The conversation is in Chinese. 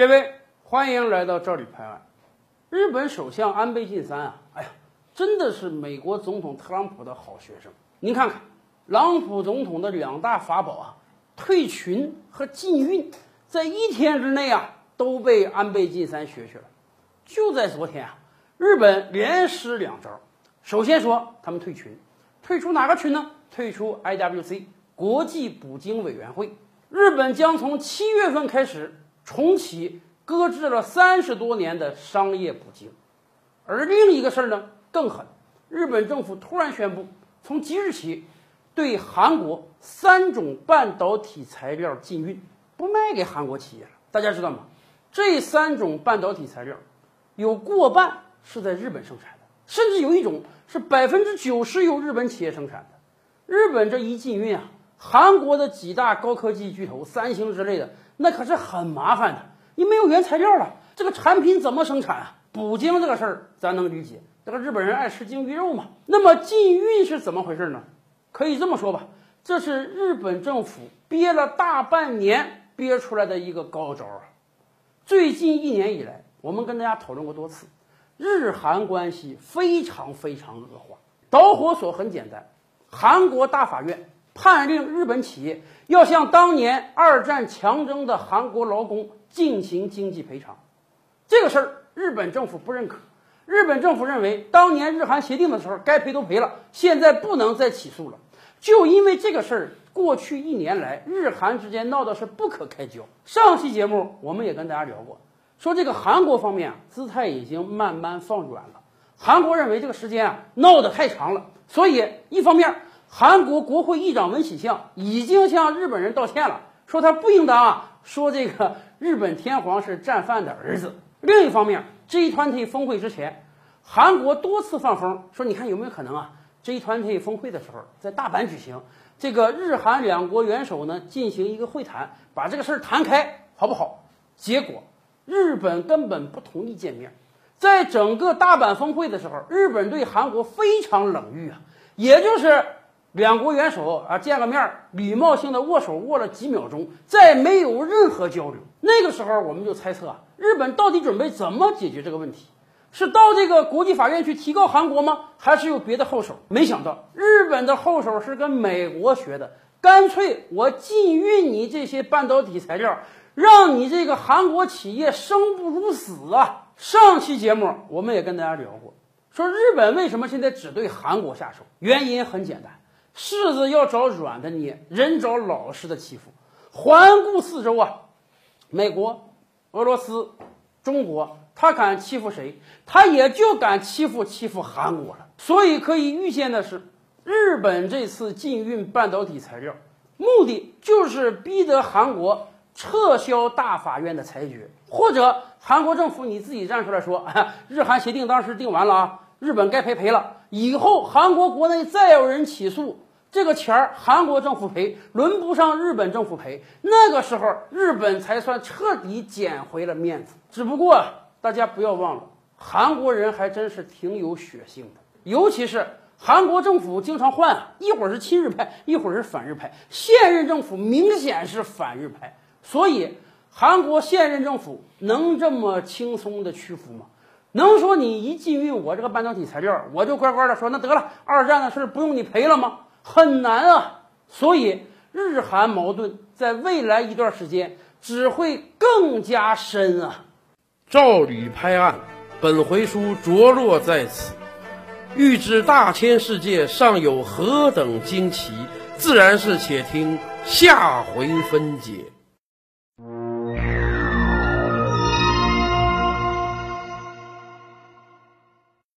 列位，欢迎来到这里拍案。日本首相安倍晋三啊，哎呀，真的是美国总统特朗普的好学生。您看看，特朗普总统的两大法宝啊，退群和禁运，在一天之内啊，都被安倍晋三学去了。就在昨天啊，日本连施两招。首先说他们退群，退出哪个群呢？退出 IWC 国际捕鲸委员会。日本将从七月份开始重启搁置了三十多年的商业捕鲸，而另一个事儿呢更狠，日本政府突然宣布，从即日起对韩国三种半导体材料禁运，不卖给韩国企业了。大家知道吗？这三种半导体材料有过半是在日本生产的，甚至有一种是百分之九十由日本企业生产的。日本这一禁运啊！韩国的几大高科技巨头，三星之类的，那可是很麻烦的。你没有原材料了，这个产品怎么生产啊？捕鲸这个事儿，咱能理解，这个日本人爱吃鲸鱼肉嘛。那么禁运是怎么回事呢？可以这么说吧，这是日本政府憋了大半年憋出来的一个高招啊。最近一年以来，我们跟大家讨论过多次，日韩关系非常非常恶化。导火索很简单，韩国大法院。判令日本企业要向当年二战强征的韩国劳工进行经济赔偿，这个事儿日本政府不认可。日本政府认为，当年日韩协定的时候该赔都赔了，现在不能再起诉了。就因为这个事儿，过去一年来日韩之间闹的是不可开交。上期节目我们也跟大家聊过，说这个韩国方面啊姿态已经慢慢放软了。韩国认为这个时间啊闹得太长了，所以一方面。韩国国会议长文喜相已经向日本人道歉了，说他不应当啊说这个日本天皇是战犯的儿子。另一方面，G20 峰会之前，韩国多次放风说，你看有没有可能啊？G20 峰会的时候在大阪举行，这个日韩两国元首呢进行一个会谈，把这个事儿谈开，好不好？结果日本根本不同意见面，在整个大阪峰会的时候，日本对韩国非常冷遇啊，也就是。两国元首啊见个面，礼貌性的握手握了几秒钟，再没有任何交流。那个时候我们就猜测啊，日本到底准备怎么解决这个问题？是到这个国际法院去提告韩国吗？还是有别的后手？没想到日本的后手是跟美国学的，干脆我禁运你这些半导体材料，让你这个韩国企业生不如死啊！上期节目我们也跟大家聊过，说日本为什么现在只对韩国下手？原因很简单。柿子要找软的捏，人找老实的欺负。环顾四周啊，美国、俄罗斯、中国，他敢欺负谁？他也就敢欺负欺负韩国了。所以可以预见的是，日本这次禁运半导体材料，目的就是逼得韩国撤销大法院的裁决，或者韩国政府你自己站出来说，日韩协定当时定完了啊。日本该赔赔了，以后韩国国内再有人起诉，这个钱儿韩国政府赔，轮不上日本政府赔。那个时候，日本才算彻底捡回了面子。只不过大家不要忘了，韩国人还真是挺有血性的，尤其是韩国政府经常换，一会儿是亲日派，一会儿是反日派。现任政府明显是反日派，所以韩国现任政府能这么轻松的屈服吗？能说你一禁运我这个半导体材料，我就乖乖的说那得了，二战的事不用你赔了吗？很难啊！所以日韩矛盾在未来一段时间只会更加深啊！照吕拍案，本回书着落在此。欲知大千世界尚有何等惊奇，自然是且听下回分解。